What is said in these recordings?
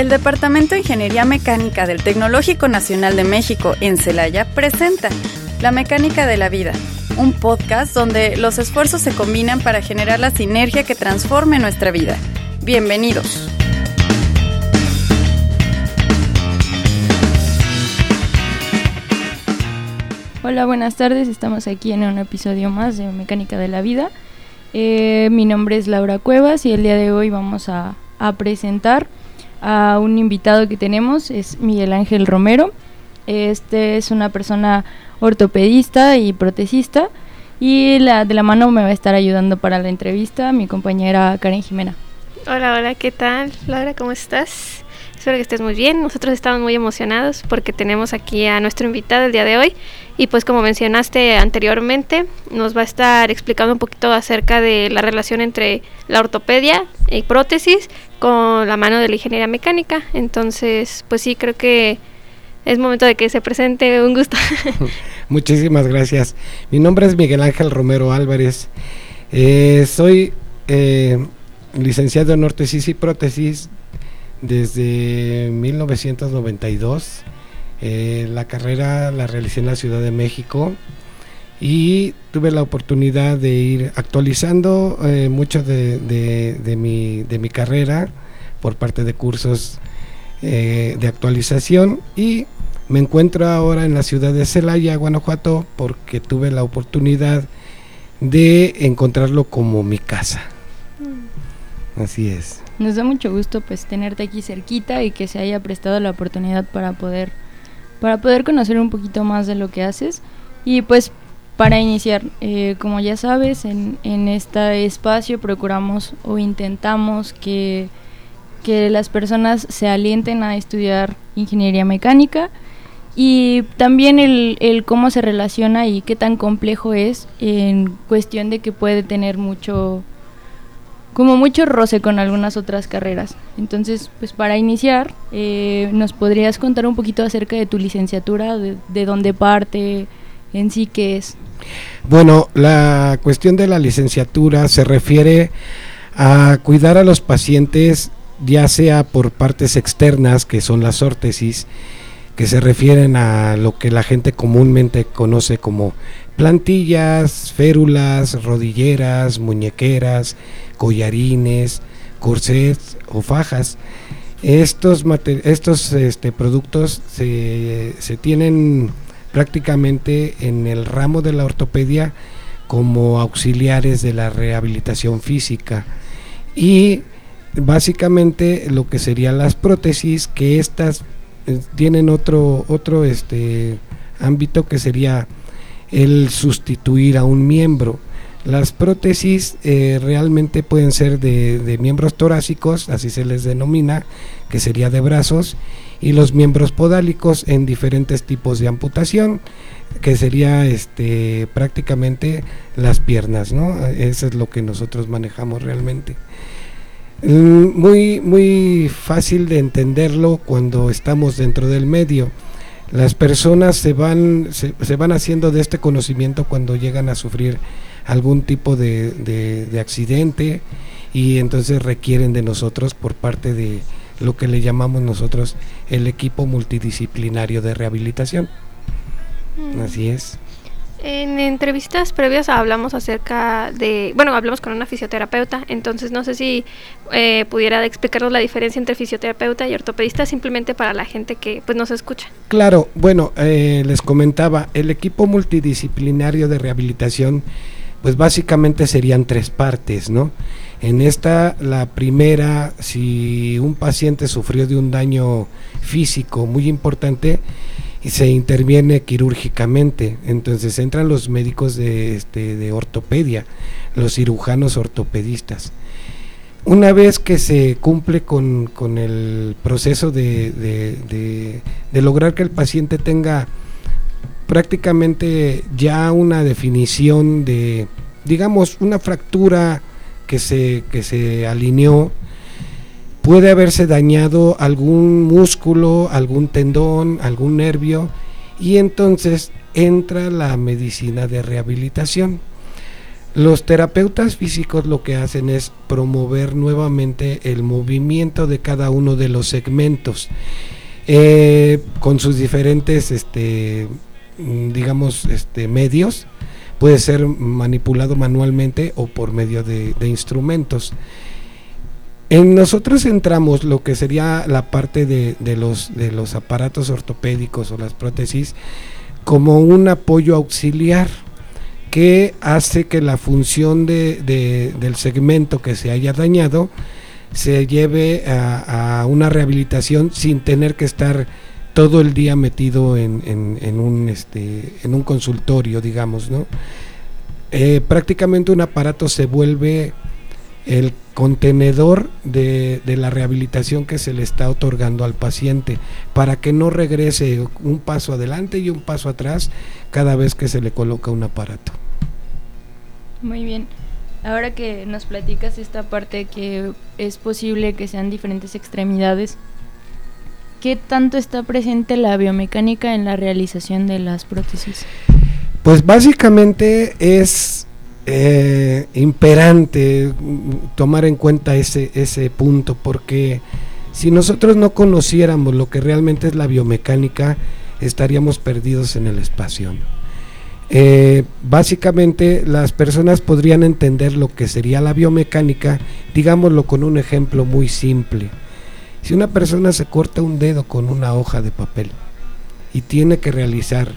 El Departamento de Ingeniería Mecánica del Tecnológico Nacional de México en Celaya presenta La Mecánica de la Vida, un podcast donde los esfuerzos se combinan para generar la sinergia que transforme nuestra vida. Bienvenidos. Hola, buenas tardes. Estamos aquí en un episodio más de Mecánica de la Vida. Eh, mi nombre es Laura Cuevas y el día de hoy vamos a, a, presentar a un invitado que tenemos, es Miguel Ángel Romero. Este es una persona ortopedista y protecista y la, de la mano me va a estar ayudando para la entrevista mi compañera Karen Jimena. Hola, hola, ¿qué tal? Laura, ¿cómo estás? Espero que estés muy bien. Nosotros estamos muy emocionados porque tenemos aquí a nuestro invitado el día de hoy. Y pues como mencionaste anteriormente, nos va a estar explicando un poquito acerca de la relación entre la ortopedia y prótesis con la mano de la ingeniería mecánica. Entonces, pues sí, creo que es momento de que se presente. Un gusto. Muchísimas gracias. Mi nombre es Miguel Ángel Romero Álvarez. Eh, soy eh, licenciado en ortesis y prótesis desde 1992. Eh, la carrera la realicé en la Ciudad de México y tuve la oportunidad de ir actualizando eh, mucho de, de, de, mi, de, mi, carrera por parte de cursos eh, de actualización y me encuentro ahora en la ciudad de Celaya, Guanajuato, porque tuve la oportunidad de encontrarlo como mi casa. Mm. Así es. Nos da mucho gusto pues tenerte aquí cerquita y que se haya prestado la oportunidad para poder para poder conocer un poquito más de lo que haces. Y pues para iniciar, eh, como ya sabes, en, en este espacio procuramos o intentamos que, que las personas se alienten a estudiar ingeniería mecánica y también el, el, cómo se relaciona y qué tan complejo es en cuestión de que puede tener mucho como mucho roce con algunas otras carreras. Entonces, pues para iniciar, eh, ¿nos podrías contar un poquito acerca de tu licenciatura, de, de dónde parte, en sí qué es? Bueno, la cuestión de la licenciatura se refiere a cuidar a los pacientes, ya sea por partes externas, que son las órtesis, que se refieren a lo que la gente comúnmente conoce como plantillas, férulas, rodilleras, muñequeras, collarines, corsets o fajas. Estos, estos este, productos se, se tienen prácticamente en el ramo de la ortopedia como auxiliares de la rehabilitación física y básicamente lo que serían las prótesis que estas eh, tienen otro otro este ámbito que sería el sustituir a un miembro las prótesis eh, realmente pueden ser de, de, miembros torácicos, así se les denomina, que sería de brazos, y los miembros podálicos en diferentes tipos de amputación, que sería este, prácticamente las piernas, ¿no? Eso es lo que nosotros manejamos realmente. Mm, muy, muy fácil de entenderlo cuando estamos dentro del medio. Las personas se van, se, se van haciendo de este conocimiento cuando llegan a sufrir algún tipo de, de, de, accidente y entonces requieren de nosotros por parte de lo que le llamamos nosotros el equipo multidisciplinario de rehabilitación. Mm. Así es. En entrevistas previas hablamos acerca de, bueno, hablamos con una fisioterapeuta, entonces no sé si eh, pudiera explicarnos la diferencia entre fisioterapeuta y ortopedista simplemente para la gente que pues nos escucha. Claro, bueno, eh, les comentaba, el equipo multidisciplinario de rehabilitación pues básicamente serían tres partes, ¿no? En esta, la primera, si un paciente sufrió de un daño físico muy importante, y se interviene quirúrgicamente, entonces entran los médicos de, este, de ortopedia, los cirujanos ortopedistas. Una vez que se cumple con, con el proceso de, de, de, lograr que el paciente tenga prácticamente ya una definición de, digamos, una fractura que se, que se alineó, puede haberse dañado algún músculo, algún tendón, algún nervio, y entonces entra la medicina de rehabilitación. Los terapeutas físicos lo que hacen es promover nuevamente el movimiento de cada uno de los segmentos eh, con sus diferentes, este, digamos, este, medios. Puede ser manipulado manualmente o por medio de, instrumentos. En nosotros entramos lo que sería la parte de, los, de los aparatos ortopédicos o las prótesis como un apoyo auxiliar que hace que la función de, del segmento que se haya dañado se lleve a, una rehabilitación sin tener que estar todo el día metido en, en, un, este, en un consultorio, digamos, ¿no? Eh, prácticamente un aparato se vuelve el contenedor de, de, la rehabilitación que se le está otorgando al paciente para que no regrese un paso adelante y un paso atrás cada vez que se le coloca un aparato. Muy bien. Ahora que nos platicas esta parte que es posible que sean diferentes extremidades, ¿qué tanto está presente la biomecánica en la realización de las prótesis? Pues básicamente es eh, imperante tomar en cuenta ese, ese punto, porque si nosotros no conociéramos lo que realmente es la biomecánica, estaríamos perdidos en el espacio. Eh, básicamente las personas podrían entender lo que sería la biomecánica, digámoslo con un ejemplo muy simple. Si una persona se corta un dedo con una hoja de papel y tiene que realizar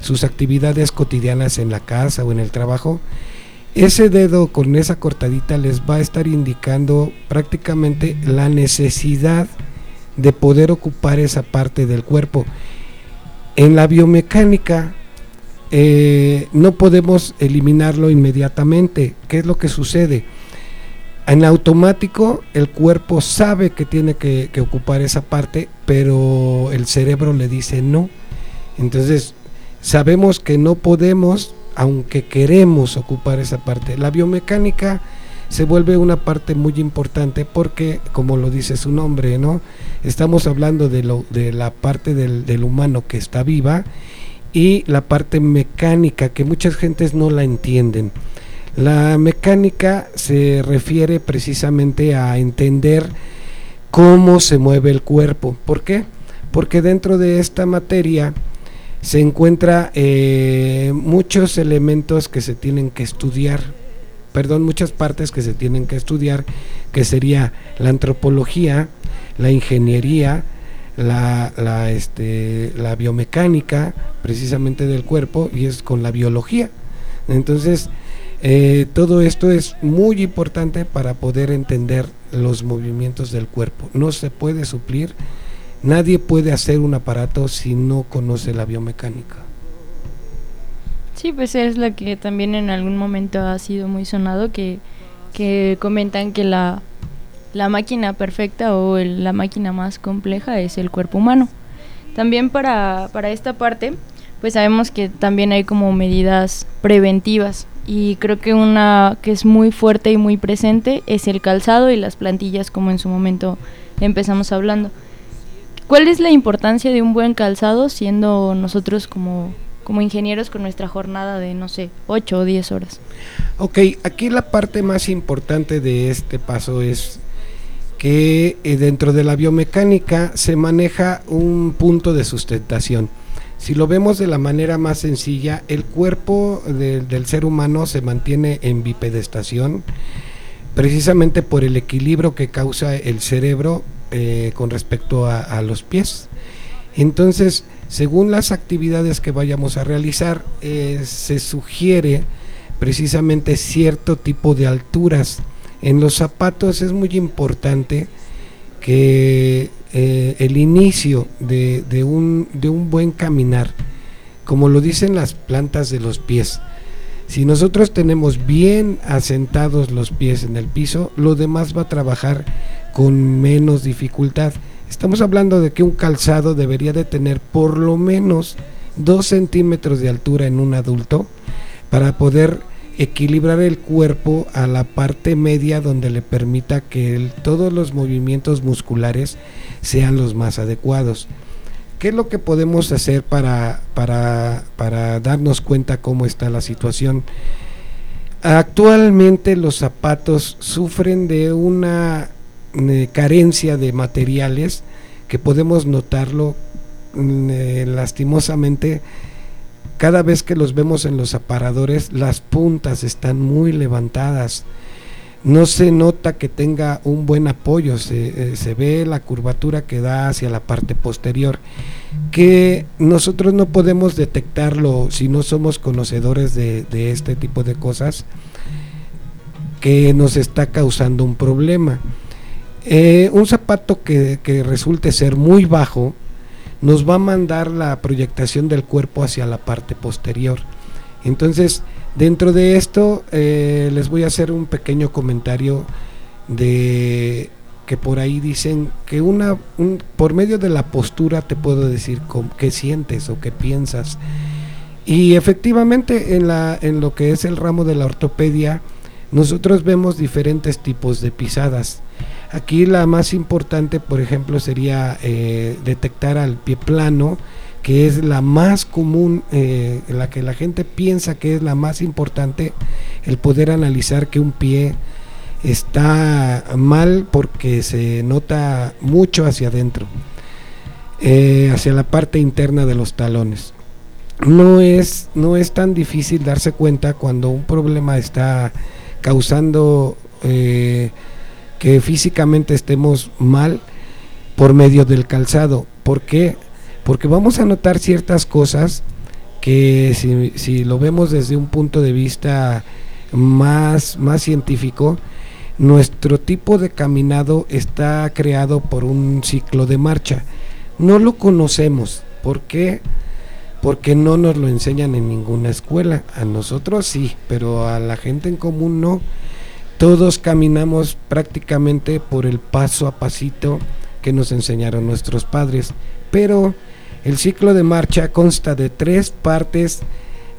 sus actividades cotidianas en la casa o en el trabajo, ese dedo con esa cortadita les va a estar indicando prácticamente la necesidad de poder ocupar esa parte del cuerpo. En la biomecánica eh, no podemos eliminarlo inmediatamente. ¿Qué es lo que sucede? En automático el cuerpo sabe que tiene que, ocupar esa parte, pero el cerebro le dice no. Entonces sabemos que no podemos, aunque queremos ocupar esa parte. La biomecánica se vuelve una parte muy importante porque, como lo dice su nombre, ¿no? Estamos hablando de, la parte del, del humano que está viva y la parte mecánica que muchas gentes no la entienden. La mecánica se refiere precisamente a entender cómo se mueve el cuerpo. ¿Por qué? Porque dentro de esta materia se encuentra eh, muchos elementos que se tienen que estudiar, perdón, muchas partes que se tienen que estudiar, que sería la antropología, la ingeniería, la, la, este, la biomecánica precisamente del cuerpo y es con la biología. Entonces, eh, todo esto es muy importante para poder entender los movimientos del cuerpo. No se puede suplir, nadie puede hacer un aparato si no conoce la biomecánica. Sí, pues es la que también en algún momento ha sido muy sonado, que, que comentan que la la máquina perfecta o la máquina más compleja es el cuerpo humano. También para, para esta parte, pues sabemos que también hay como medidas preventivas y creo que una que es muy fuerte y muy presente es el calzado y las plantillas como en su momento empezamos hablando. ¿Cuál es la importancia de un buen calzado siendo nosotros como, como ingenieros con nuestra jornada de, no sé, 8 o 10 horas? Ok, aquí la parte más importante de este paso es que eh, dentro de la biomecánica se maneja un punto de sustentación. Si lo vemos de la manera más sencilla, el cuerpo del ser humano se mantiene en bipedestación precisamente por el equilibrio que causa el cerebro eh, con respecto a, los pies. Entonces, según las actividades que vayamos a realizar, eh, se sugiere precisamente cierto tipo de alturas en los zapatos es muy importante que eh, el inicio de, un, de un buen caminar, como lo dicen las plantas de los pies, si nosotros tenemos bien asentados los pies en el piso, lo demás va a trabajar con menos dificultad. Estamos hablando de que un calzado debería de tener por lo menos dos centímetros de altura en un adulto para poder equilibrar el cuerpo a la parte media donde le permita que todos los movimientos musculares sean los más adecuados. ¿Qué es lo que podemos hacer para, para, para darnos cuenta cómo está la situación? Actualmente los zapatos sufren de una eh, carencia de materiales que podemos notarlo mm, eh, lastimosamente cada vez que los vemos en los aparadores las puntas están muy levantadas no se nota que tenga un buen apoyo, se, eh, ve la curvatura que da hacia la parte posterior, que nosotros no podemos detectarlo si no somos conocedores de, este tipo de cosas, que nos está causando un problema. Eh, un zapato que, resulte ser muy bajo nos va a mandar la proyectación del cuerpo hacia la parte posterior. Entonces, Dentro de esto eh, les voy a hacer un pequeño comentario de que por ahí dicen que una por medio de la postura te puedo decir qué sientes o qué piensas y efectivamente en la en lo que es el ramo de la ortopedia nosotros vemos diferentes tipos de pisadas aquí la más importante por ejemplo sería eh, detectar al pie plano que es la más común, eh, la que la gente piensa que es la más importante, el poder analizar que un pie está mal porque se nota mucho hacia adentro, eh, hacia la parte interna de los talones. No es, no es tan difícil darse cuenta cuando un problema está causando que físicamente estemos mal por medio del calzado. ¿Por qué? porque vamos a notar ciertas cosas que si, lo vemos desde un punto de vista más, más científico, nuestro tipo de caminado está creado por un ciclo de marcha. No lo conocemos. ¿Por qué? Porque no nos lo enseñan en ninguna escuela. A nosotros sí, pero a la gente en común no. Todos caminamos prácticamente por el paso a pasito que nos enseñaron nuestros padres. Pero el ciclo de marcha consta de tres partes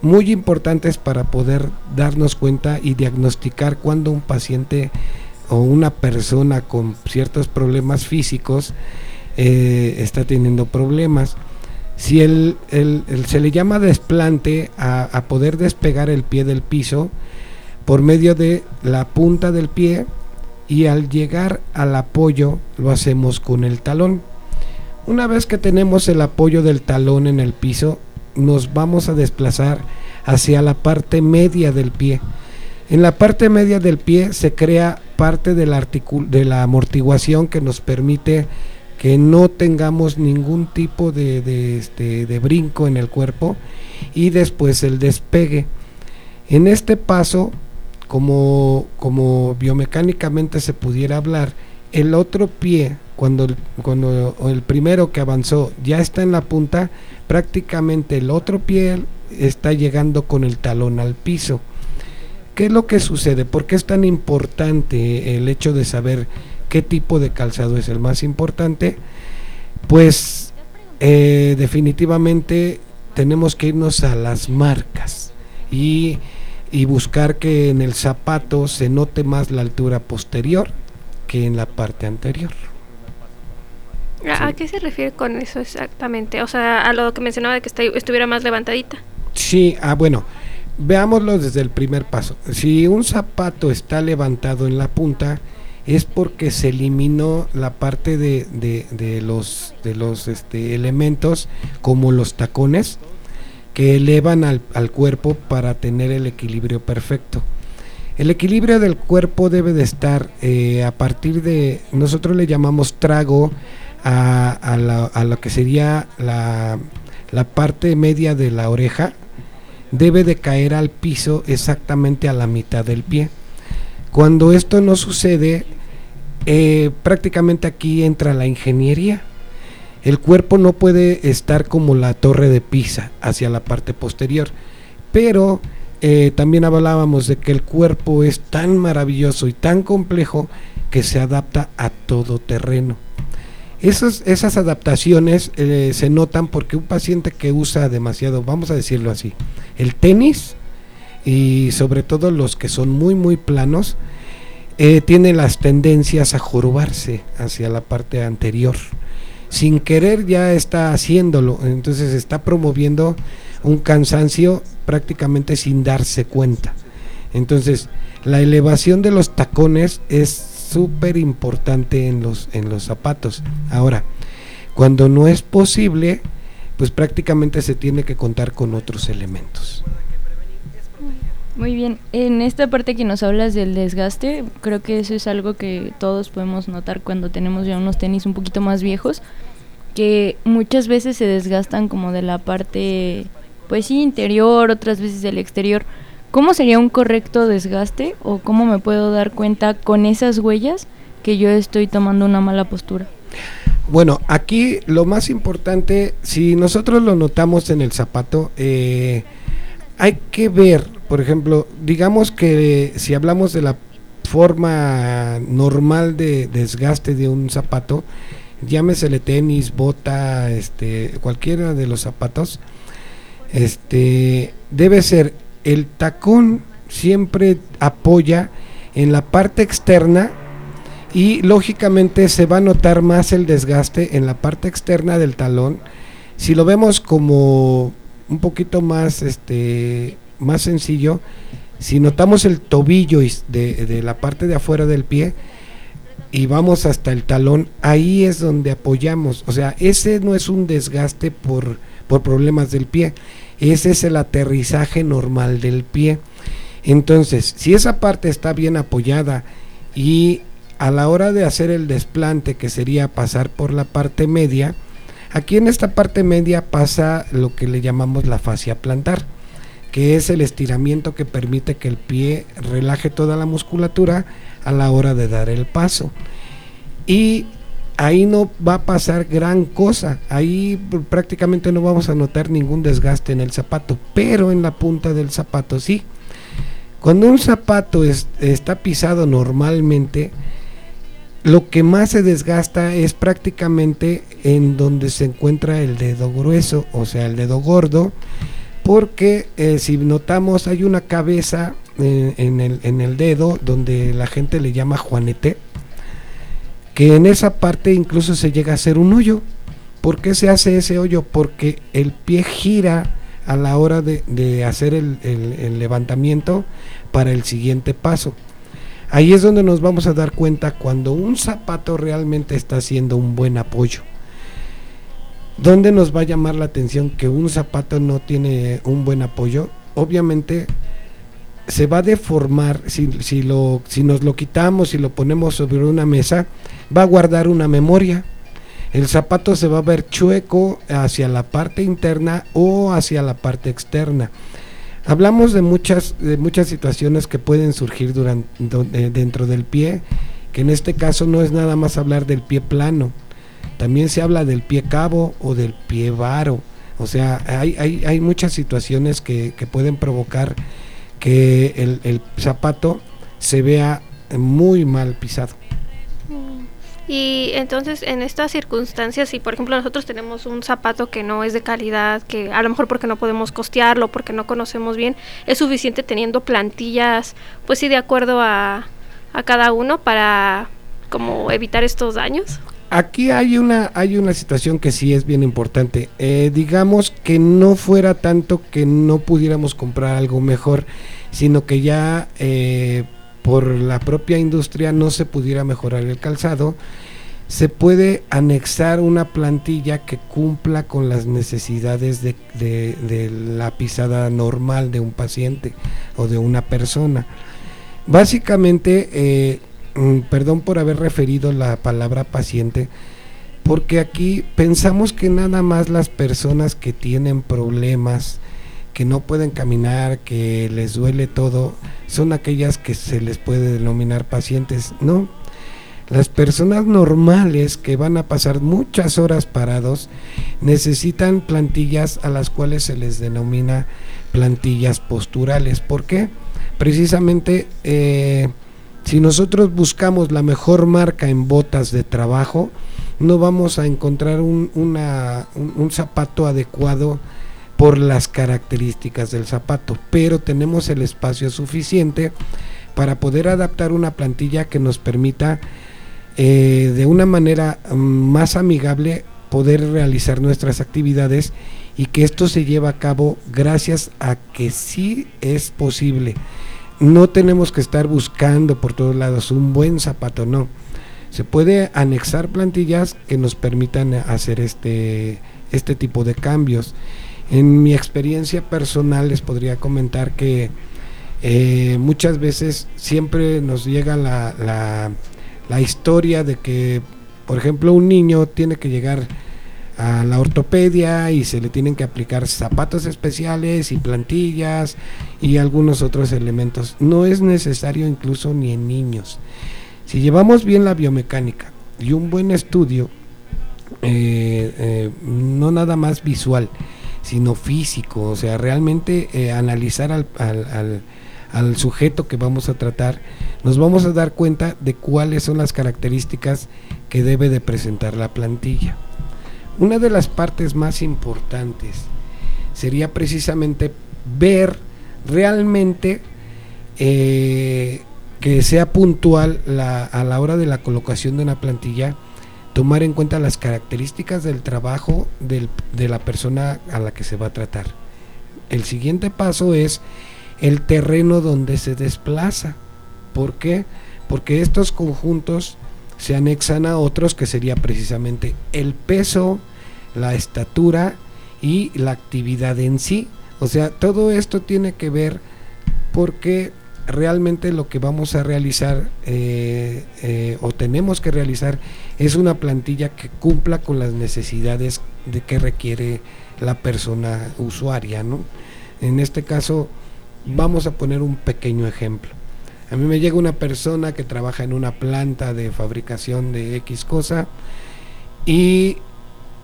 muy importantes para poder darnos cuenta y diagnosticar cuando un paciente o una persona con ciertos problemas físicos eh, está teniendo problemas. Si el, se le llama desplante a, a poder despegar el pie del piso por medio de la punta del pie y al llegar al apoyo lo hacemos con el talón. Una vez que tenemos el apoyo del talón en el piso, nos vamos a desplazar hacia la parte media del pie. En la parte media del pie se crea parte de la, amortiguación que nos permite que no tengamos ningún tipo de, este, de brinco en el cuerpo y después el despegue. En este paso, como, como biomecánicamente se pudiera hablar, el otro pie cuando el, cuando el primero que avanzó ya está en la punta, prácticamente el otro pie está llegando con el talón al piso. ¿Qué es lo que sucede? ¿Por qué es tan importante el hecho de saber qué tipo de calzado es el más importante? Pues eh, definitivamente tenemos que irnos a las marcas y, y buscar que en el zapato se note más la altura posterior que en la parte anterior. ¿A, qué se refiere con eso exactamente? O sea, a lo que mencionaba de que estuviera más levantadita. Sí, ah, bueno, veámoslo desde el primer paso. Si un zapato está levantado en la punta, es porque se eliminó la parte de, de, los, de los este, elementos como los tacones que elevan al, al, cuerpo para tener el equilibrio perfecto. El equilibrio del cuerpo debe de estar eh, a partir de, nosotros le llamamos trago a, lo que sería la, parte media de la oreja debe de caer al piso exactamente a la mitad del pie. Cuando esto no sucede, eh, prácticamente aquí entra la ingeniería. El cuerpo no puede estar como la torre de Pisa hacia la parte posterior, pero eh, también hablábamos de que el cuerpo es tan maravilloso y tan complejo que se adapta a todo terreno esas adaptaciones eh, se notan porque un paciente que usa demasiado, vamos a decirlo así, el tenis y sobre todo los que son muy muy planos, eh, tiene las tendencias a jorobarse hacia la parte anterior. Sin querer ya está haciéndolo, entonces está promoviendo un cansancio prácticamente sin darse cuenta. Entonces, la elevación de los tacones es súper importante en los, en los zapatos. Ahora, cuando no es posible, pues prácticamente se tiene que contar con otros elementos. Muy bien, en esta parte que nos hablas del desgaste, creo que eso es algo que todos podemos notar cuando tenemos ya unos tenis un poquito más viejos, que muchas veces se desgastan como de la parte, pues sí, interior, otras veces del exterior. ¿Cómo sería un correcto desgaste o cómo me puedo dar cuenta con esas huellas que yo estoy tomando una mala postura? Bueno, aquí lo más importante, si nosotros lo notamos en el zapato, eh, hay que ver, por ejemplo, digamos que si hablamos de la forma normal de desgaste de un zapato, llámesele tenis, bota, este, cualquiera de los zapatos, este, debe ser el tacón siempre apoya en la parte externa y lógicamente se va a notar más el desgaste en la parte externa del talón. Si lo vemos como un poquito más, este, más sencillo, si notamos el tobillo de, de la parte de afuera del pie, y vamos hasta el talón, ahí es donde apoyamos. O sea, ese no es un desgaste por, por problemas del pie, ese es el aterrizaje normal del pie. Entonces, si esa parte está bien apoyada y a la hora de hacer el desplante, que sería pasar por la parte media, aquí en esta parte media pasa lo que le llamamos la fascia plantar, que es el estiramiento que permite que el pie relaje toda la musculatura a la hora de dar el paso. Y ahí no va a pasar gran cosa, ahí prácticamente no vamos a notar ningún desgaste en el zapato, pero en la punta del zapato sí. Cuando un zapato está pisado normalmente, lo que más se desgasta es prácticamente en donde se encuentra el dedo grueso, o sea, el dedo gordo, porque eh, si notamos hay una cabeza eh, en, el, dedo donde la gente le llama juanete, que en esa parte incluso se llega a hacer un hoyo. ¿Por qué se hace ese hoyo? Porque el pie gira a la hora de, hacer el, el, levantamiento para el siguiente paso. Ahí es donde nos vamos a dar cuenta cuando un zapato realmente está haciendo un buen apoyo. ¿Dónde nos va a llamar la atención que un zapato no tiene un buen apoyo? Obviamente se va a deformar si, si, lo, si nos lo quitamos y lo ponemos sobre una mesa, va a guardar una memoria. El zapato se va a ver chueco hacia la parte interna o hacia la parte externa. Hablamos de muchas, de muchas situaciones que pueden surgir durante, dentro del pie, que en este caso no es nada más hablar del pie plano, también se habla del pie cabo o del pie varo. O sea, hay, hay, hay muchas situaciones que, que pueden provocar que el, zapato se vea muy mal pisado. Y entonces en estas circunstancias, si por ejemplo nosotros tenemos un zapato que no es de calidad, que a lo mejor porque no podemos costearlo, porque no conocemos bien, es suficiente teniendo plantillas, pues sí, de acuerdo a, a cada uno para como evitar estos daños. Aquí hay una, hay una situación que sí es bien importante. Eh, digamos que no fuera tanto que no pudiéramos comprar algo mejor, sino que ya eh, por la propia industria no se pudiera mejorar el calzado. Se puede anexar una plantilla que cumpla con las necesidades de, la pisada normal de un paciente o de una persona. Básicamente, eh, perdón por haber referido la palabra paciente, porque aquí pensamos que nada más las personas que tienen problemas, que no pueden caminar, que les duele todo, son aquellas que se les puede denominar pacientes. No, las personas normales que van a pasar muchas horas parados necesitan plantillas a las cuales se les denomina plantillas posturales. ¿Por qué? Precisamente eh, si nosotros buscamos la mejor marca en botas de trabajo, no vamos a encontrar un, zapato adecuado por las características del zapato, pero tenemos el espacio suficiente para poder adaptar una plantilla que nos permita eh, de una manera mm, más amigable poder realizar nuestras actividades y que esto se lleve a cabo gracias a que sí es posible no tenemos que estar buscando por todos lados un buen zapato, no. Se puede anexar plantillas que nos permitan hacer este, este tipo de cambios. En mi experiencia personal les podría comentar que eh, muchas veces siempre nos llega la, la, la historia de que, por ejemplo, un niño tiene que llegar a la ortopedia y se le tienen que aplicar zapatos especiales y plantillas y algunos otros elementos. No es necesario incluso ni en niños. Si llevamos bien la biomecánica y un buen estudio, eh, eh, no nada más visual, sino físico, o sea, realmente eh, analizar al, al, al sujeto que vamos a tratar, nos vamos a dar cuenta de cuáles son las características que debe de presentar la plantilla. Una de las partes más importantes sería precisamente ver realmente eh, que sea puntual a la hora de la colocación de una plantilla, tomar en cuenta las características del trabajo de la persona a la que se va a tratar. El siguiente paso es el terreno donde se desplaza. ¿Por qué? Porque estos conjuntos se anexan a otros que sería precisamente el peso, la estatura y la actividad en sí. O sea, todo esto tiene que ver porque realmente lo que vamos a realizar eh, eh, o tenemos que realizar es una plantilla que cumpla con las necesidades de que requiere la persona usuaria. ¿no? En este caso, vamos a poner un pequeño ejemplo. A mí me llega una persona que trabaja en una planta de fabricación de X cosa y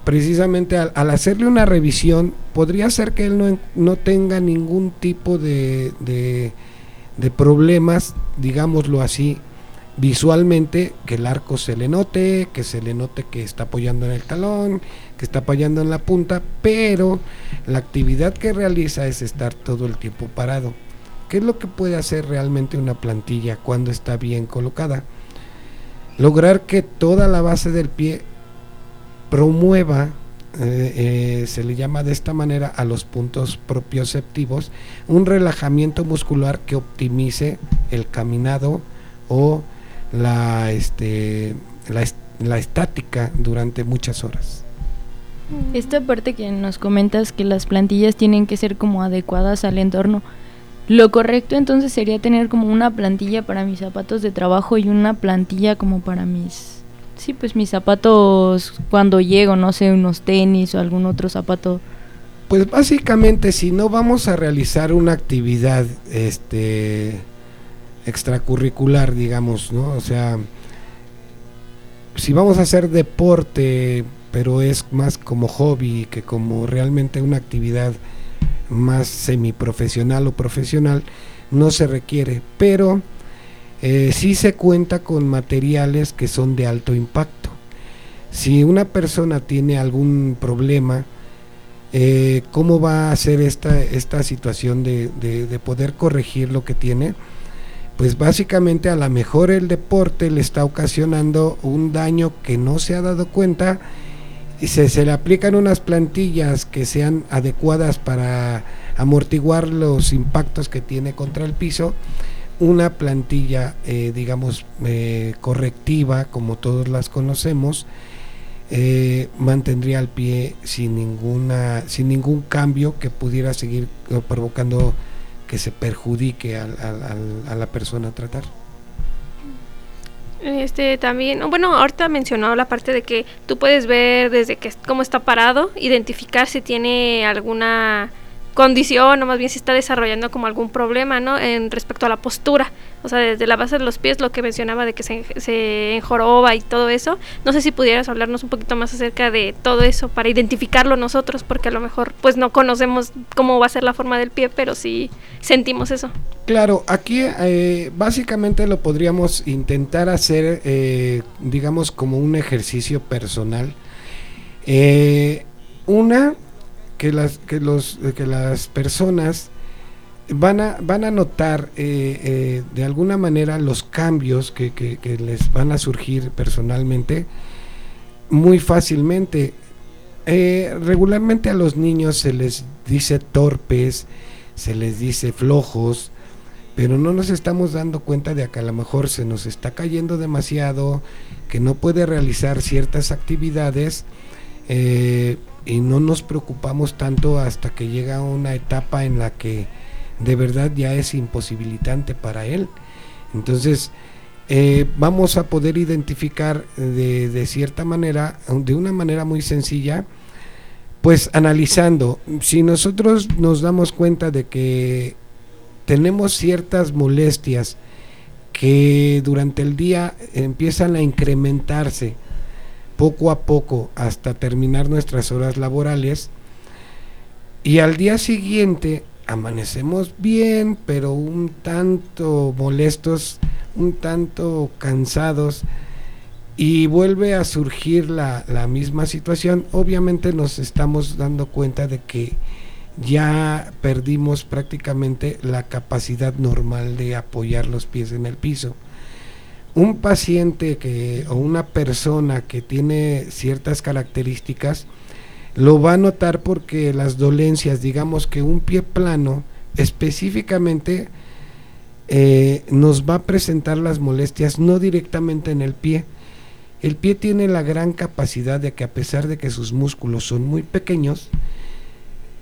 precisamente al, hacerle una revisión podría ser que él no, no tenga ningún tipo de, de, de, problemas, digámoslo así, visualmente, que el arco se le note, que se le note que está apoyando en el talón, que está apoyando en la punta, pero la actividad que realiza es estar todo el tiempo parado. ¿Qué es lo que puede hacer realmente una plantilla cuando está bien colocada? Lograr que toda la base del pie promueva, eh, eh, se le llama de esta manera a los puntos propioceptivos, un relajamiento muscular que optimice el caminado o la, este, la, la estática durante muchas horas. Esta parte que nos comentas que las plantillas tienen que ser como adecuadas al entorno, lo correcto entonces sería tener como una plantilla para mis zapatos de trabajo y una plantilla como para mis sí, pues mis zapatos cuando llego, no sé, unos tenis o algún otro zapato. Pues básicamente si no vamos a realizar una actividad este extracurricular, digamos, ¿no? O sea, si vamos a hacer deporte, pero es más como hobby que como realmente una actividad más semiprofesional o profesional, no se requiere, pero eh, sí se cuenta con materiales que son de alto impacto. Si una persona tiene algún problema, eh, ¿cómo va a ser esta, esta situación de, de, poder corregir lo que tiene? Pues básicamente a lo mejor el deporte le está ocasionando un daño que no se ha dado cuenta y se, se le aplican unas plantillas que sean adecuadas para amortiguar los impactos que tiene contra el piso una plantilla, eh, digamos, eh, correctiva, como todos las conocemos, eh, mantendría el pie sin ninguna, sin ningún cambio que pudiera seguir provocando que se perjudique a, a la persona a tratar. Este también, bueno, ahorita mencionado la parte de que tú puedes ver desde que cómo está parado, identificar si tiene alguna condición o más bien si está desarrollando como algún problema, ¿no? En respecto a la postura. O sea, desde la base de los pies, lo que mencionaba de que se, se enjoroba y todo eso. No sé si pudieras hablarnos un poquito más acerca de todo eso para identificarlo nosotros, porque a lo mejor pues no conocemos cómo va a ser la forma del pie, pero sí sentimos eso. Claro, aquí eh, básicamente lo podríamos intentar hacer, eh, digamos, como un ejercicio personal. Eh, una, que las, que los, que las personas van a, van a notar eh, eh, de alguna manera los cambios que, que, les van a surgir personalmente muy fácilmente. Eh, regularmente a los niños se les dice torpes, se les dice flojos, pero no nos estamos dando cuenta de que a lo mejor se nos está cayendo demasiado, que no puede realizar ciertas actividades eh, y no nos preocupamos tanto hasta que llega una etapa en la que de verdad ya es imposibilitante para él. Entonces, eh, vamos a poder identificar de, de, cierta manera, de una manera muy sencilla, pues analizando, si nosotros nos damos cuenta de que tenemos ciertas molestias que durante el día empiezan a incrementarse poco a poco hasta terminar nuestras horas laborales y al día siguiente amanecemos bien, pero un tanto molestos, un tanto cansados y vuelve a surgir la, la, misma situación, obviamente nos estamos dando cuenta de que ya perdimos prácticamente la capacidad normal de apoyar los pies en el piso. Un paciente que, o una persona que tiene ciertas características, lo va a notar porque las dolencias, digamos que un pie plano específicamente eh, nos va a presentar las molestias no directamente en el pie. El pie tiene la gran capacidad de que a pesar de que sus músculos son muy pequeños,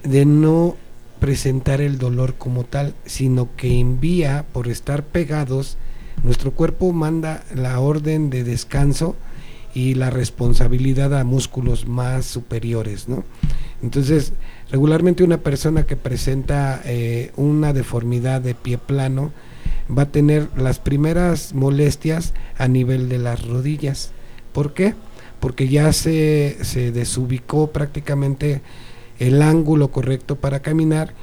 de no presentar el dolor como tal, sino que envía por estar pegados, nuestro cuerpo manda la orden de descanso y la responsabilidad a músculos más superiores, ¿no? Entonces, regularmente una persona que presenta eh, una deformidad de pie plano va a tener las primeras molestias a nivel de las rodillas. ¿Por qué? Porque ya se, se desubicó prácticamente el ángulo correcto para caminar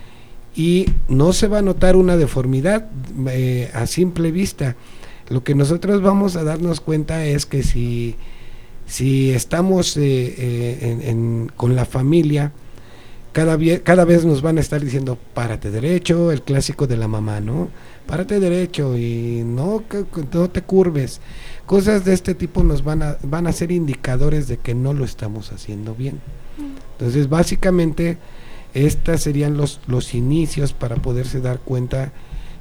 y no se va a notar una deformidad eh, a simple vista. Lo que nosotros vamos a darnos cuenta es que si si estamos eh, eh, con la familia, cada, cada vez nos van a estar diciendo, párate derecho, el clásico de la mamá, ¿no? Párate derecho y no, no te curves. Cosas de este tipo nos van a, van a ser indicadores de que no lo estamos haciendo bien. Entonces, básicamente, estos serían los, los inicios para poderse dar cuenta,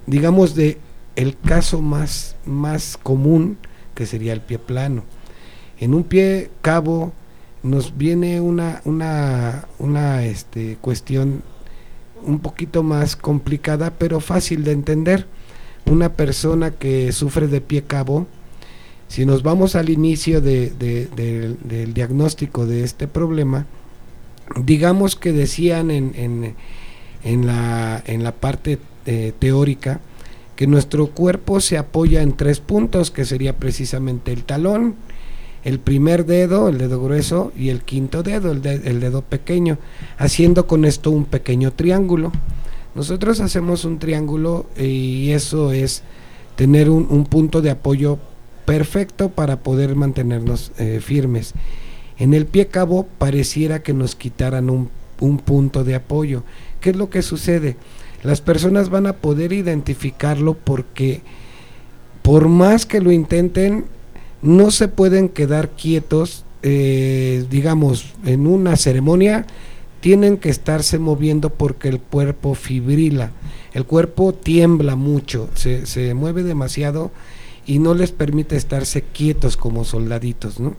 digamos, de el caso más, más común, que sería el pie plano en un pie cabo nos viene una, una, una este, cuestión un poquito más complicada, pero fácil de entender. Una persona que sufre de pie cabo, si nos vamos al inicio de, del diagnóstico de este problema, digamos que decían en, en, la, en la parte eh, teórica que nuestro cuerpo se apoya en tres puntos, que sería precisamente el talón, el primer dedo, el dedo grueso, y el quinto dedo, el, dedo pequeño, haciendo con esto un pequeño triángulo. Nosotros hacemos un triángulo y eso es tener un, punto de apoyo perfecto para poder mantenernos eh, firmes. En el pie cabo pareciera que nos quitaran un, un punto de apoyo. ¿Qué es lo que sucede? Las personas van a poder identificarlo porque por más que lo intenten, no se pueden quedar quietos, eh, digamos, en una ceremonia, tienen que estarse moviendo porque el cuerpo fibrila, el cuerpo tiembla mucho, se, se mueve demasiado y no les permite estarse quietos como soldaditos, ¿no?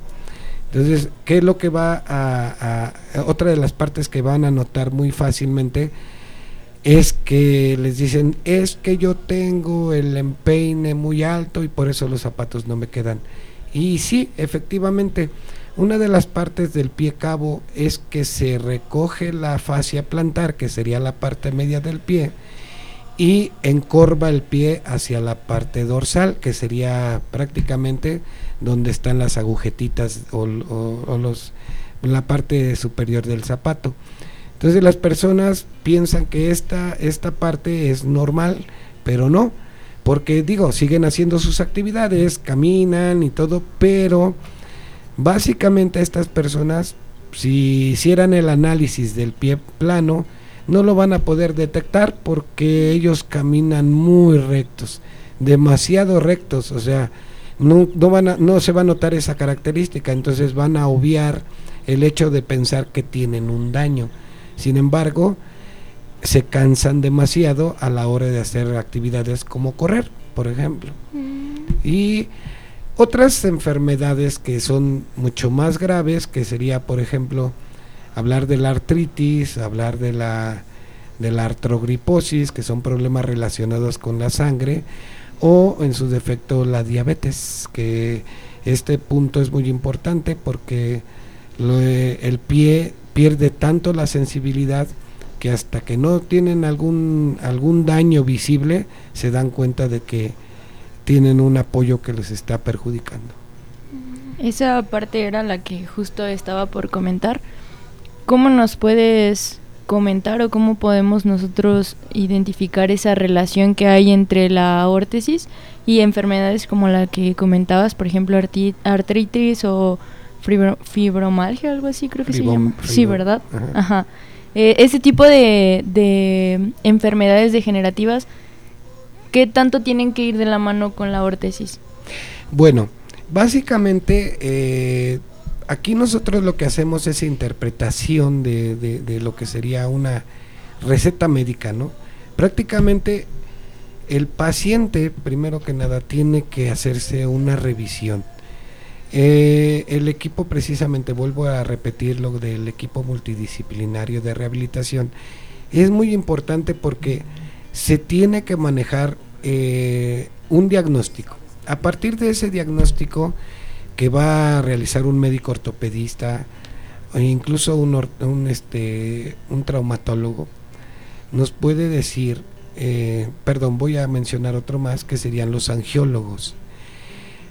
Entonces, ¿qué es lo que va a, otra de las partes que van a notar muy fácilmente es que les dicen, es que yo tengo el empeine muy alto y por eso los zapatos no me quedan. Y sí, efectivamente, una de las partes del pie cabo es que se recoge la fascia plantar, que sería la parte media del pie, y encorva el pie hacia la parte dorsal, que sería prácticamente donde están las agujetitas o, los, la parte superior del zapato. Entonces las personas piensan que esta, esta parte es normal, pero no porque digo, siguen haciendo sus actividades, caminan y todo, pero básicamente estas personas, si hicieran el análisis del pie plano, no lo van a poder detectar porque ellos caminan muy rectos, demasiado rectos, o sea, no, no, van a, no se va a notar esa característica, entonces van a obviar el hecho de pensar que tienen un daño. Sin embargo, se cansan demasiado a la hora de hacer actividades como correr, por ejemplo. Mm. Y otras enfermedades que son mucho más graves, que sería, por ejemplo, hablar de la artritis, hablar de la, de la artrogriposis, que son problemas relacionados con la sangre, o en su defecto la diabetes, que este punto es muy importante porque el pie pierde tanto la sensibilidad que hasta que no tienen algún, algún daño visible se dan cuenta de que tienen un apoyo que les está perjudicando. Esa parte era la que justo estaba por comentar. ¿Cómo nos puedes comentar o cómo podemos nosotros identificar esa relación que hay entre la órtesis y enfermedades como la que comentabas, por ejemplo, artritis o fibromalgia, algo así creo que se llama. sí, ¿verdad? Ajá. Eh, ese tipo de, de enfermedades degenerativas, ¿qué tanto tienen que ir de la mano con la órtesis? Bueno, básicamente eh, aquí nosotros lo que hacemos es interpretación de, de, lo que sería una receta médica, ¿no? Prácticamente el paciente, primero que nada, tiene que hacerse una revisión. Eh, el equipo, precisamente, vuelvo a repetir lo del equipo multidisciplinario de rehabilitación, es muy importante porque se tiene que manejar eh, un diagnóstico. A partir de ese diagnóstico, que va a realizar un médico ortopedista o incluso un, este, un traumatólogo, nos puede decir, eh, perdón, voy a mencionar otro más, que serían los angiólogos.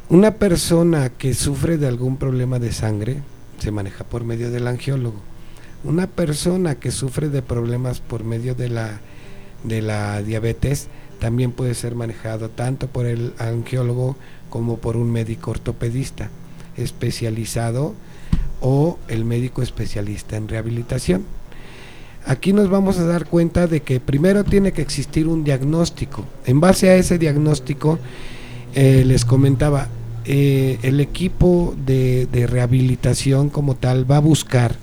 Una persona que sufre de algún problema de sangre se maneja por medio del angiólogo. Una persona que sufre de problemas por medio de la, de la diabetes también puede ser manejado tanto por el angiólogo como por un médico ortopedista especializado o el médico especialista en rehabilitación. Aquí nos vamos a dar cuenta de que primero tiene que existir un diagnóstico. En base a ese diagnóstico, eh, les comentaba, eh, el equipo de, rehabilitación como tal va a buscar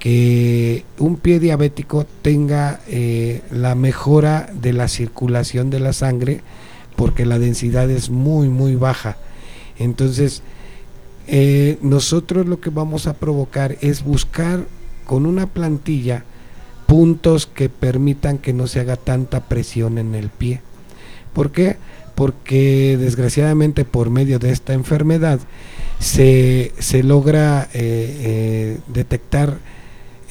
que un pie diabético tenga eh, la mejora de la circulación de la sangre porque la densidad es muy, muy baja. Entonces, eh, nosotros lo que vamos a provocar es buscar con una plantilla puntos que permitan que no se haga tanta presión en el pie. ¿Por qué? Porque desgraciadamente por medio de esta enfermedad se, se logra eh, eh, detectar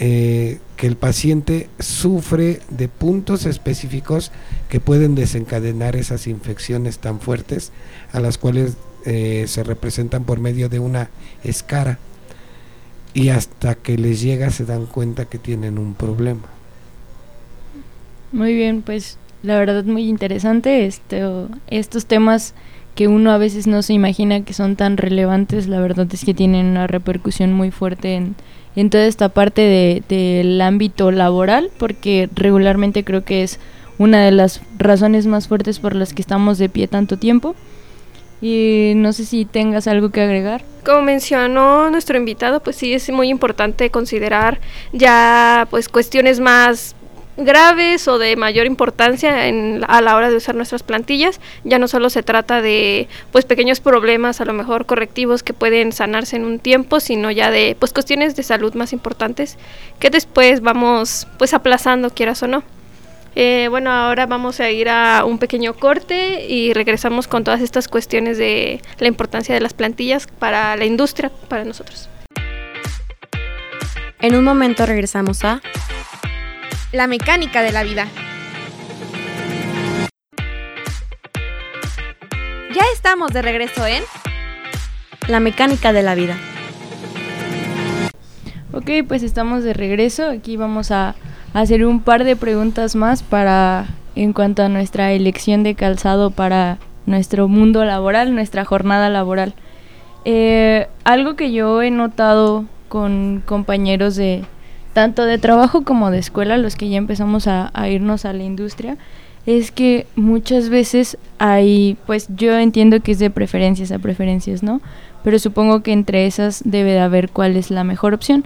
eh, que el paciente sufre de puntos específicos que pueden desencadenar esas infecciones tan fuertes a las cuales eh, se representan por medio de una escara y hasta que les llega se dan cuenta que tienen un problema. Muy bien, pues la verdad muy interesante este, estos temas que uno a veces no se imagina que son tan relevantes, la verdad es que tienen una repercusión muy fuerte en, en toda esta parte del de, ámbito laboral, porque regularmente creo que es una de las razones más fuertes por las que estamos de pie tanto tiempo. Y no sé si tengas algo que agregar. Como mencionó nuestro invitado, pues sí es muy importante considerar ya pues cuestiones más graves o de mayor importancia en, a la hora de usar nuestras plantillas. Ya no solo se trata de pues pequeños problemas, a lo mejor correctivos que pueden sanarse en un tiempo, sino ya de pues cuestiones de salud más importantes que después vamos pues aplazando, quieras o no. Eh, bueno, ahora vamos a ir a un pequeño corte y regresamos con todas estas cuestiones de la importancia de las plantillas para la industria, para nosotros. En un momento regresamos a la mecánica de la vida. Ya estamos de regreso en La mecánica de la vida. Ok, pues estamos de regreso. Aquí vamos a hacer un par de preguntas más para en cuanto a nuestra elección de calzado para nuestro mundo laboral, nuestra jornada laboral. Eh, algo que yo he notado con compañeros de, tanto de trabajo como de escuela, los que ya empezamos a, irnos a la industria, es que muchas veces hay, pues yo entiendo que es de preferencias a preferencias, ¿no? Pero supongo que entre esas debe de haber cuál es la mejor opción.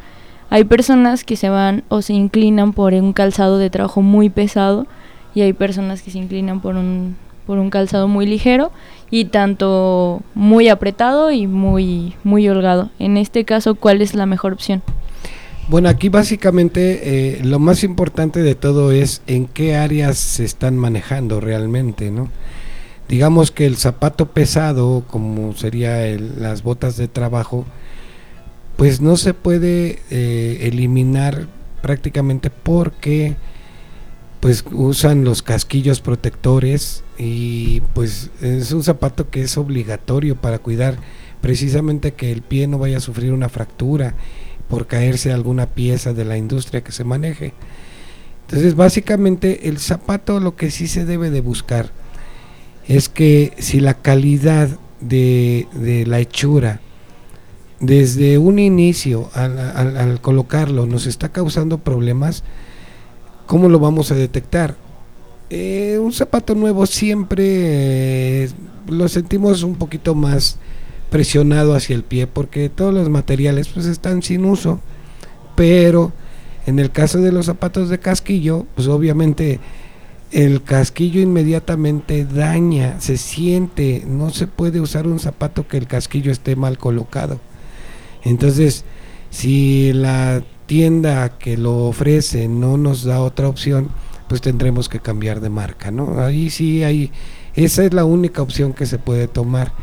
hay personas que se van o se inclinan por un calzado de trabajo muy pesado y hay personas que se inclinan por un, por un calzado muy ligero y tanto muy apretado y muy, muy holgado. En este caso, ¿cuál es la mejor opción? Bueno, aquí básicamente eh, lo más importante de todo es en qué áreas se están manejando realmente, ¿no? Digamos que el zapato pesado, como sería las botas de trabajo, pues no se puede eh, eliminar prácticamente porque pues usan los casquillos protectores y pues es un zapato que es obligatorio para cuidar precisamente que el pie no vaya a sufrir una fractura por caerse alguna pieza de la industria que se maneje. Entonces, básicamente el zapato lo que sí se debe de buscar es que si la calidad de, la hechura desde un inicio al, colocarlo nos está causando problemas, ¿cómo lo vamos a detectar? Eh, un zapato nuevo siempre eh, lo sentimos un poquito más presionado hacia el pie porque todos los materiales pues están sin uso. Pero en el caso de los zapatos de casquillo pues obviamente el casquillo inmediatamente daña se siente no se puede usar un zapato que el casquillo esté mal colocado. Entonces si la tienda que lo ofrece no nos da otra opción pues tendremos que cambiar de marca no ahí sí hay esa es la única opción que se puede tomar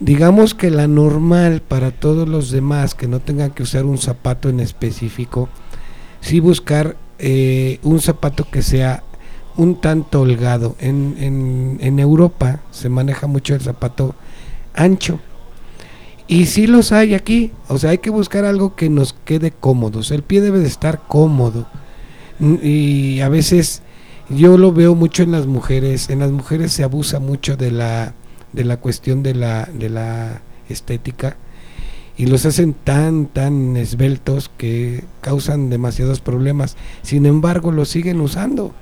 digamos que la normal para todos los demás que no tengan que usar un zapato en específico, sí buscar eh, un zapato que sea un tanto holgado. En, en, Europa se maneja mucho el zapato ancho. Y sí los hay aquí. O sea, hay que buscar algo que nos quede cómodos. El pie debe de estar cómodo. Y a veces yo lo veo mucho en las mujeres. En las mujeres se abusa mucho de la de la cuestión de la, de la estética y los hacen tan, tan esbeltos que causan demasiados problemas. Sin embargo, los siguen usando.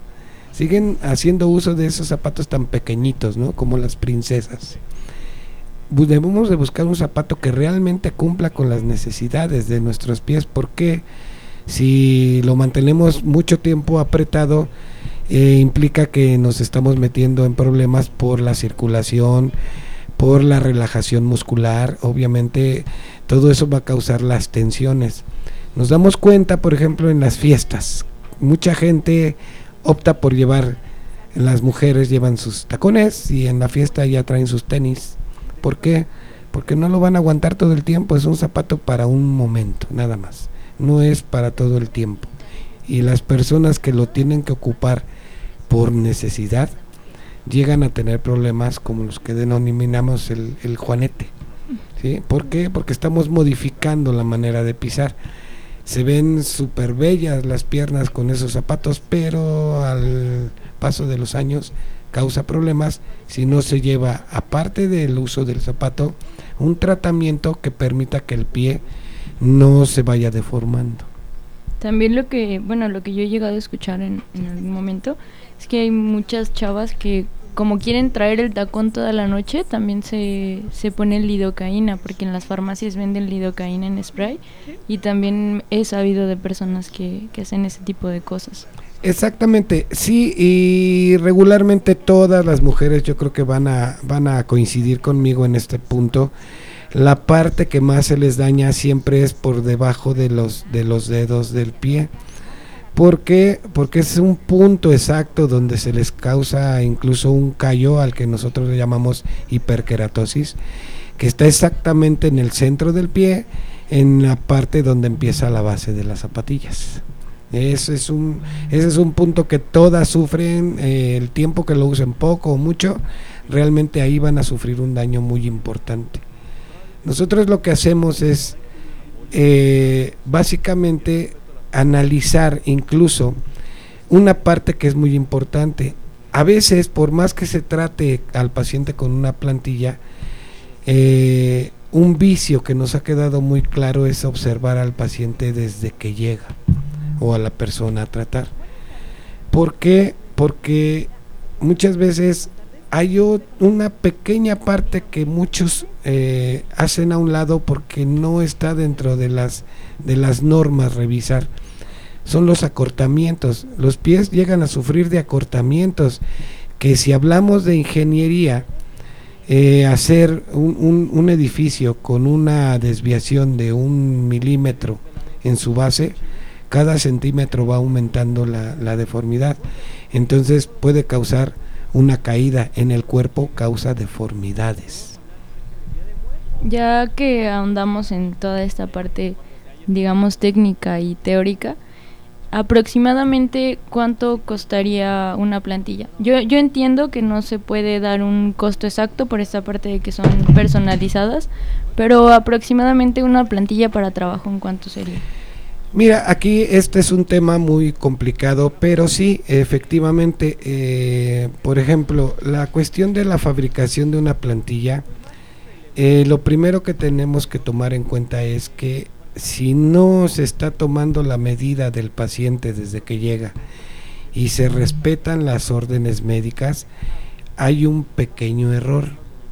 Siguen haciendo uso de esos zapatos tan pequeñitos, ¿no? Como las princesas. Debemos de buscar un zapato que realmente cumpla con las necesidades de nuestros pies, porque si lo mantenemos mucho tiempo apretado, eh, implica que nos estamos metiendo en problemas por la circulación, por la relajación muscular, obviamente todo eso va a causar las tensiones. Nos damos cuenta, por ejemplo, en las fiestas, mucha gente opta por llevar, las mujeres llevan sus tacones y en la fiesta ya traen sus tenis. ¿Por qué? Porque no lo van a aguantar todo el tiempo, es un zapato para un momento, nada más. No es para todo el tiempo. Y las personas que lo tienen que ocupar por necesidad llegan a tener problemas como los que denominamos el, el juanete. ¿sí? ¿Por qué? Porque estamos modificando la manera de pisar. Se ven súper bellas las piernas con esos zapatos, pero al paso de los años causa problemas si no se lleva, aparte del uso del zapato, un tratamiento que permita que el pie no se vaya deformando. También lo que, bueno, lo que yo he llegado a escuchar en, en algún momento es que hay muchas chavas que como quieren traer el tacón toda la noche, también se, se pone lidocaína, porque en las farmacias venden lidocaína en spray y también he sabido de personas que, que hacen ese tipo de cosas. Exactamente, sí, y regularmente todas las mujeres yo creo que van a, van a coincidir conmigo en este punto. La parte que más se les daña siempre es por debajo de los, de los dedos del pie. ¿Por qué? Porque es un punto exacto donde se les causa incluso un callo al que nosotros le llamamos hiperkeratosis, que está exactamente en el centro del pie, en la parte donde empieza la base de las zapatillas. Ese es un, ese es un punto que todas sufren, eh, el tiempo que lo usen poco o mucho, realmente ahí van a sufrir un daño muy importante. Nosotros lo que hacemos es eh, básicamente analizar incluso una parte que es muy importante. A veces, por más que se trate al paciente con una plantilla, eh, un vicio que nos ha quedado muy claro es observar al paciente desde que llega o a la persona a tratar. ¿Por qué? Porque muchas veces hay una pequeña parte que muchos eh, hacen a un lado porque no está dentro de las, de las normas revisar. Son los acortamientos. Los pies llegan a sufrir de acortamientos que si hablamos de ingeniería, eh, hacer un, un, edificio con una desviación de un milímetro en su base, cada centímetro va aumentando la, la deformidad. Entonces puede causar una caída en el cuerpo, causa deformidades. Ya que ahondamos en toda esta parte, digamos, técnica y teórica, aproximadamente cuánto costaría una plantilla. Yo, yo entiendo que no se puede dar un costo exacto por esta parte de que son personalizadas, pero aproximadamente una plantilla para trabajo en cuánto sería. Mira, aquí este es un tema muy complicado, pero sí, efectivamente, eh, por ejemplo, la cuestión de la fabricación de una plantilla, eh, lo primero que tenemos que tomar en cuenta es que si no se está tomando la medida del paciente desde que llega y se respetan las órdenes médicas, hay un pequeño error.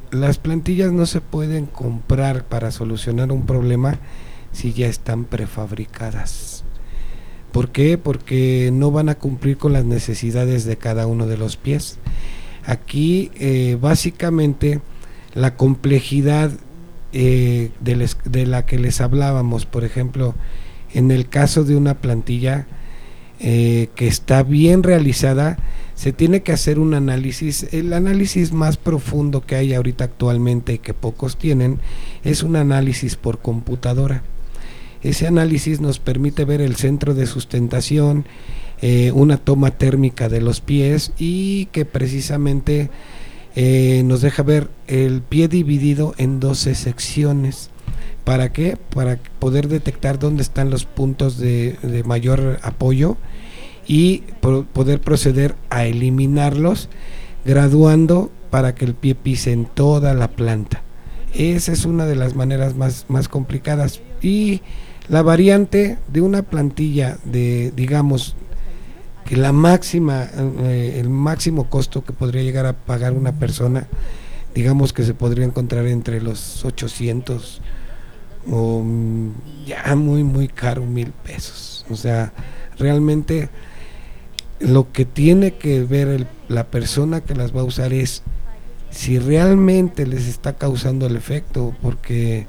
Las plantillas no se pueden comprar para solucionar un problema si ya están prefabricadas. ¿Por qué? Porque no van a cumplir con las necesidades de cada uno de los pies. Aquí eh, básicamente la complejidad eh, de, la que les hablábamos, por ejemplo, en el caso de una plantilla eh, que está bien realizada, se tiene que hacer un análisis. El análisis más profundo que hay ahorita actualmente y que pocos tienen es un análisis por computadora. Ese análisis nos permite ver el centro de sustentación, eh, una toma térmica de los pies y que precisamente eh, nos deja ver el pie dividido en 12 secciones. ¿Para qué? Para poder detectar dónde están los puntos de, mayor apoyo y poder proceder a eliminarlos graduando para que el pie pise en toda la planta. Esa es una de las maneras más, más complicadas. Y la variante de una plantilla de, digamos, que la máxima, eh, el máximo costo que podría llegar a pagar una persona, digamos que se podría encontrar entre los 800 o mm, ya muy, muy caro, mil pesos. O sea, realmente lo que tiene que ver la persona que las va a usar es si realmente les está causando el efecto, porque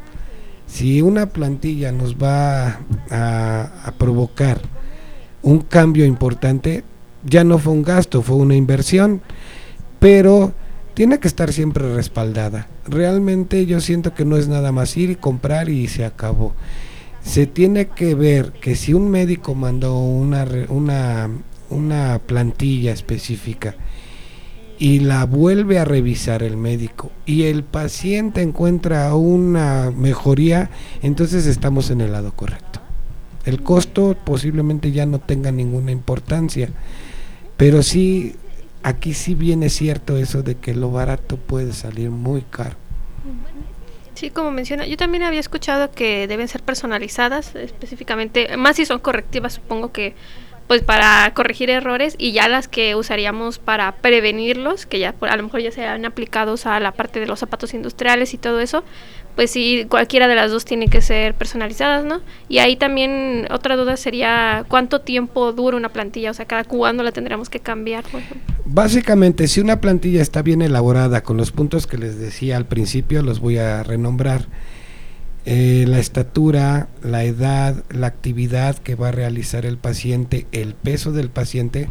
si una plantilla nos va a provocar un cambio importante, ya no fue un gasto, fue una inversión, pero tiene que estar siempre respaldada. Realmente yo siento que no es nada más ir y comprar y se acabó. Se tiene que ver que si un médico mandó una, una, una plantilla específica y la vuelve a revisar el médico y el paciente encuentra una mejoría, entonces estamos en el lado correcto. El costo posiblemente ya no tenga ninguna importancia, pero sí, aquí sí viene cierto eso de que lo barato puede salir muy caro. Sí, como menciona, yo también había escuchado que deben ser personalizadas específicamente, más si son correctivas, supongo que pues para corregir errores y ya las que usaríamos para prevenirlos, que ya a lo mejor ya sean aplicados a la parte de los zapatos industriales y todo eso, pues sí, cualquiera de las dos tiene que ser personalizadas, ¿no? Y ahí también otra duda sería cuánto tiempo dura una plantilla, o sea, cada cuándo la tendríamos que cambiar, Básicamente, si una plantilla está bien elaborada con los puntos que les decía al principio, los voy a renombrar. Eh, la estatura, la edad, la actividad que va a realizar el paciente, el peso del paciente.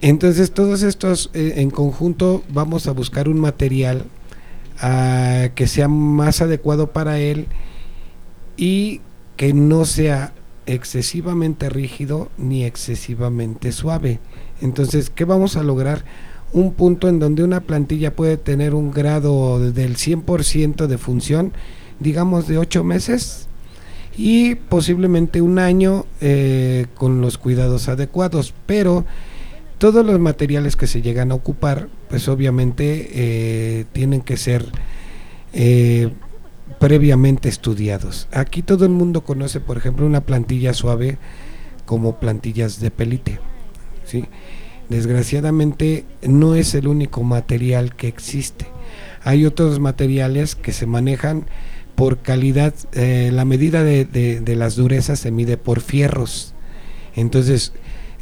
Entonces, todos estos eh, en conjunto vamos a buscar un material que sea más adecuado para él y que no sea excesivamente rígido ni excesivamente suave. Entonces, ¿qué vamos a lograr? Un punto en donde una plantilla puede tener un grado del 100% de función, digamos de 8 meses, y posiblemente un año eh, con los cuidados adecuados, pero todos los materiales que se llegan a ocupar, pues obviamente eh, tienen que ser eh, previamente estudiados. Aquí todo el mundo conoce, por ejemplo, una plantilla suave como plantillas de pelite. ¿sí? desgraciadamente no es el único material que existe. Hay otros materiales que se manejan por calidad, eh, la medida de, de, las durezas se mide por fierros. Entonces,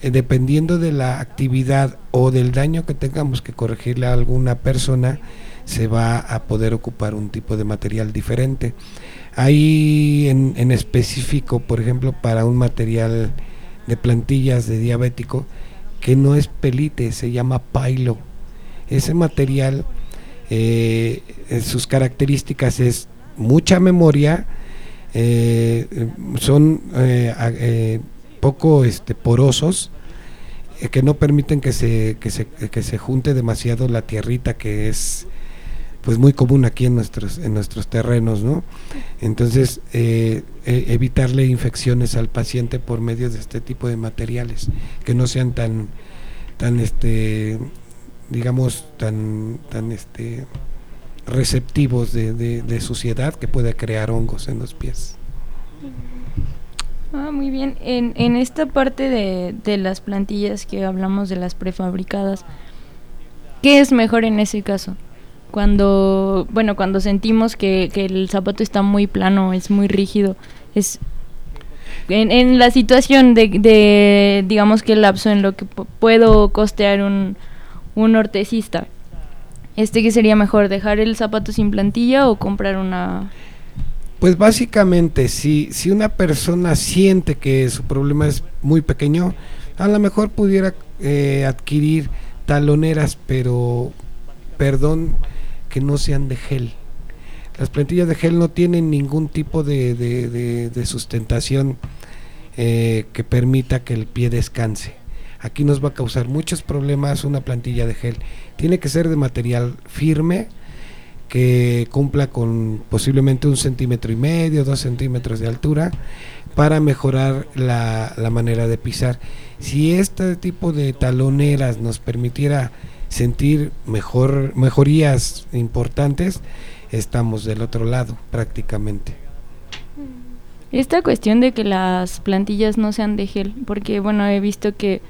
eh, dependiendo de la actividad o del daño que tengamos que corregirle a alguna persona, se va a poder ocupar un tipo de material diferente. Hay en, específico, por ejemplo, para un material de plantillas de diabético, que no es pelite, se llama pailo. Ese material, eh, sus características es mucha memoria, eh, son eh, poco este, porosos, que no permiten que se, que se, que se junte demasiado la tierrita que es pues muy común aquí en nuestros en nuestros terrenos no entonces eh, e, evitarle infecciones al paciente por medio de este tipo de materiales que no sean tan tan este digamos tan tan este receptivos de, de, suciedad que puede crear hongos en los pies Ah, muy bien. En, en esta parte de, de las plantillas que hablamos de las prefabricadas, ¿qué es mejor en ese caso? cuando, bueno, cuando sentimos que, que el zapato está muy plano, es muy rígido, es en, en la situación de, digamos que el lapso en lo que puedo costear un, un ortesista, este que sería mejor dejar el zapato sin plantilla o comprar una pues básicamente si si una persona siente que su problema es muy pequeño a lo mejor pudiera eh, adquirir taloneras pero perdón que no sean de gel. Las plantillas de gel no tienen ningún tipo de, sustentación eh, que permita que el pie descanse. Aquí nos va a causar muchos problemas una plantilla de gel. Tiene que ser de material firme, que cumpla con posiblemente un centímetro y medio, dos centímetros de altura, para mejorar la, la manera de pisar. Si este tipo de taloneras nos permitiera sentir mejor, mejorías importantes, estamos del otro lado prácticamente. Esta cuestión de que las plantillas no sean de gel, porque bueno, he visto que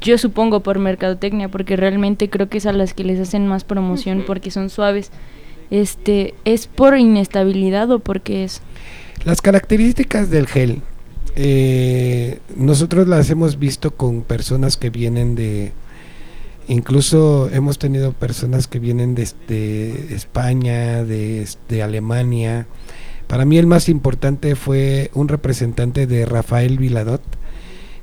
yo supongo por mercadotecnia, porque realmente creo que es a las que les hacen más promoción porque son suaves. Este, ¿es por inestabilidad o porque es? Las características del gel, eh, nosotros las hemos visto con personas que vienen de, Incluso hemos tenido personas que vienen desde España, de, Alemania. Para mí el más importante fue un representante de Rafael Viladot,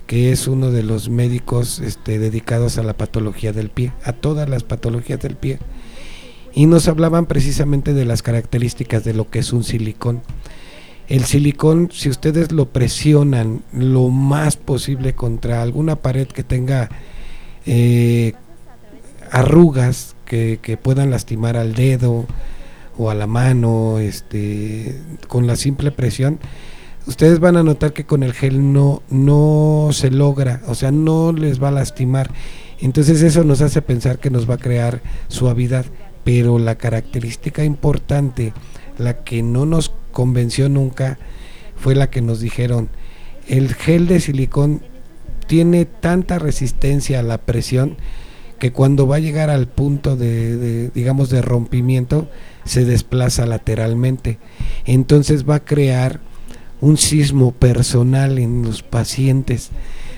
que es uno de los médicos este, dedicados a la patología del pie, a todas las patologías del pie. Y nos hablaban precisamente de las características de lo que es un silicón. El silicón, si ustedes lo presionan lo más posible contra alguna pared que tenga eh, arrugas que, puedan lastimar al dedo o a la mano este con la simple presión ustedes van a notar que con el gel no no se logra o sea no les va a lastimar. Entonces eso nos hace pensar que nos va a crear suavidad. Pero la característica importante la que no nos convenció nunca fue la que nos dijeron el gel de silicón tiene tanta resistencia a la presión que cuando va a llegar al punto de, digamos de rompimiento se desplaza lateralmente. Entonces va a crear un sismo personal en los pacientes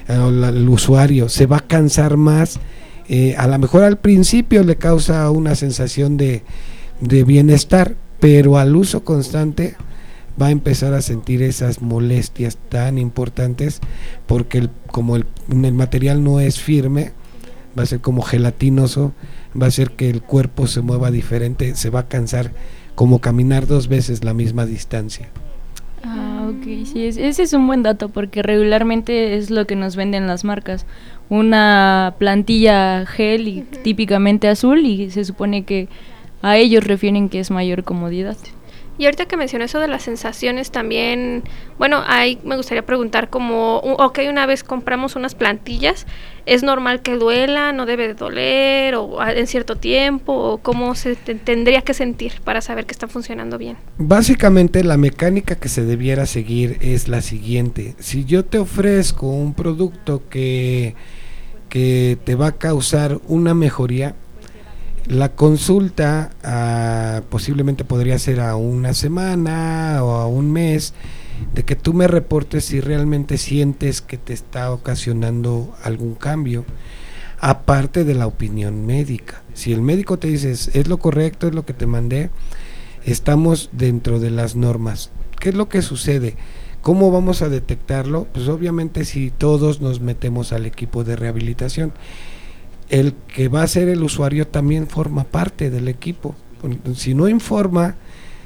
el usuario se va a cansar más eh, a lo mejor al principio le causa una sensación de, de bienestar pero al uso constante va a empezar a sentir esas molestias tan importantes porque el, como el, el material no es firme va a ser como gelatinoso, va a ser que el cuerpo se mueva diferente, se va a cansar como caminar dos veces la misma distancia. Ah, ok, sí, ese es un buen dato porque regularmente es lo que nos venden las marcas. Una plantilla gel y típicamente azul y se supone que a ellos refieren que es mayor comodidad. Y ahorita que mencioné eso de las sensaciones también, bueno, ahí me gustaría preguntar como, ok, una vez compramos unas plantillas, ¿es normal que duela, no debe de doler o en cierto tiempo o cómo se tendría que sentir para saber que está funcionando bien? Básicamente la mecánica que se debiera seguir es la siguiente. Si yo te ofrezco un producto que que te va a causar una mejoría, la consulta ah, posiblemente podría ser a una semana o a un mes de que tú me reportes si realmente sientes que te está ocasionando algún cambio, aparte de la opinión médica. Si el médico te dice es lo correcto, es lo que te mandé, estamos dentro de las normas. ¿Qué es lo que sucede? ¿Cómo vamos a detectarlo? Pues obviamente si todos nos metemos al equipo de rehabilitación. El que va a ser el usuario también forma parte del equipo. Si no informa,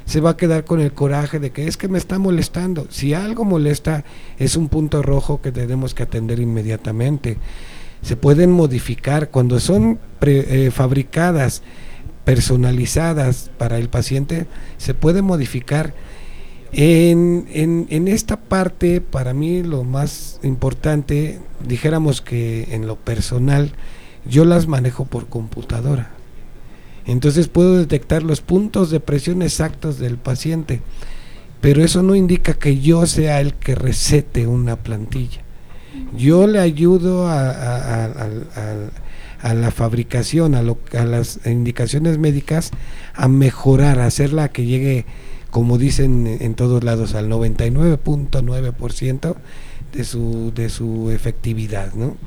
se va a quedar con el coraje de que es que me está molestando. Si algo molesta, es un punto rojo que tenemos que atender inmediatamente. Se pueden modificar cuando son eh, fabricadas, personalizadas para el paciente, se puede modificar en, en, esta parte, para mí lo más importante, dijéramos que en lo personal, yo las manejo por computadora. Entonces puedo detectar los puntos de presión exactos del paciente, pero eso no indica que yo sea el que recete una plantilla. Yo le ayudo a, a, la fabricación, a las indicaciones médicas, a mejorar, a hacerla que llegue como dicen en todos lados, al 99.9% de su, de su efectividad, ¿no?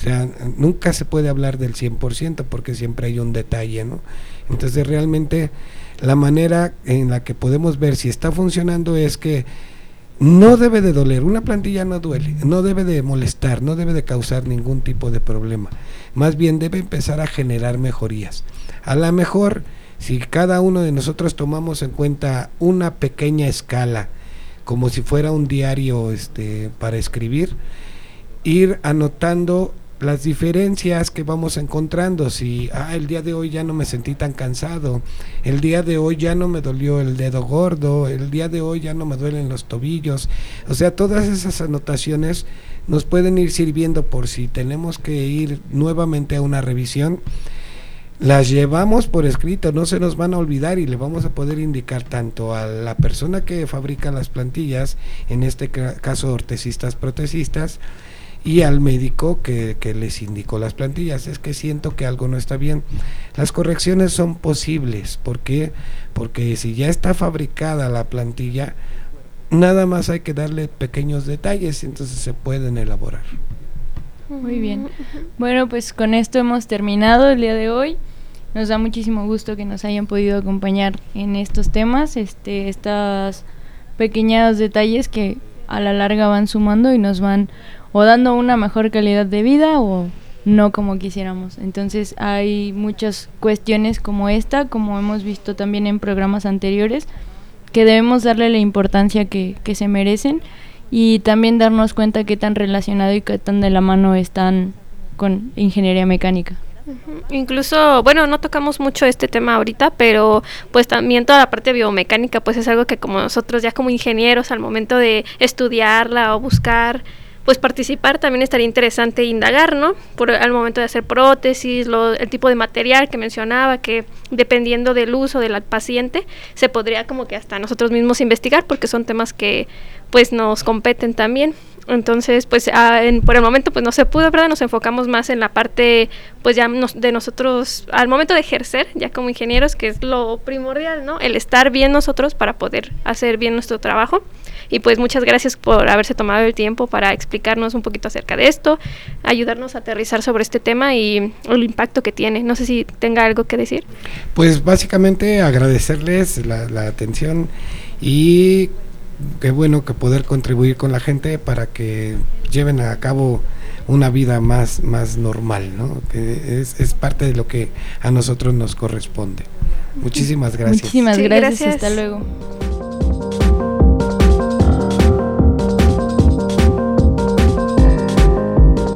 O sea, nunca se puede hablar del 100% porque siempre hay un detalle, ¿no? Entonces realmente la manera en la que podemos ver si está funcionando es que no debe de doler, una plantilla no duele, no debe de molestar, no debe de causar ningún tipo de problema, más bien debe empezar a generar mejorías. A lo mejor si cada uno de nosotros tomamos en cuenta una pequeña escala, como si fuera un diario este, para escribir, ir anotando las diferencias que vamos encontrando. Si, ah, el día de hoy ya no me sentí tan cansado, el día de hoy ya no me dolió el dedo gordo, el día de hoy ya no me duelen los tobillos. O sea, todas esas anotaciones nos pueden ir sirviendo por si tenemos que ir nuevamente a una revisión las llevamos por escrito, no se nos van a olvidar y le vamos a poder indicar tanto a la persona que fabrica las plantillas, en este caso ortesistas, protesistas, y al médico que, que, les indicó las plantillas. Es que siento que algo no está bien. Las correcciones son posibles. ¿Por qué? Porque si ya está fabricada la plantilla, nada más hay que darle pequeños detalles entonces se pueden elaborar. Muy bien. Bueno, pues con esto hemos terminado el día de hoy. Nos da muchísimo gusto que nos hayan podido acompañar en estos temas, este, estos pequeños detalles que a la larga van sumando y nos van o dando una mejor calidad de vida o no como quisiéramos. Entonces hay muchas cuestiones como esta, como hemos visto también en programas anteriores, que debemos darle la importancia que, que se merecen y también darnos cuenta qué tan relacionado y qué tan de la mano están con ingeniería mecánica. Incluso, bueno, no tocamos mucho este tema ahorita, pero pues también toda la parte biomecánica, pues es algo que como nosotros ya como ingenieros al momento de estudiarla o buscar pues participar también estaría interesante indagar, ¿no? Por al momento de hacer prótesis, lo, el tipo de material que mencionaba, que dependiendo del uso del paciente, se podría como que hasta nosotros mismos investigar, porque son temas que pues nos competen también. Entonces, pues ah, por el momento pues no se pudo, ¿verdad? Nos enfocamos más en la parte pues ya de nosotros al momento de ejercer, ya como ingenieros, que es lo primordial, ¿no? El estar bien nosotros para poder hacer bien nuestro trabajo. Y pues muchas gracias por haberse tomado el tiempo para explicarnos un poquito acerca de esto, ayudarnos a aterrizar sobre este tema y el impacto que tiene. No sé si tenga algo que decir. Pues básicamente agradecerles la, la atención y qué bueno que poder contribuir con la gente para que lleven a cabo una vida más, más normal, ¿no? Que es, es parte de lo que a nosotros nos corresponde. Muchísimas gracias. Muchísimas gracias. Hasta luego.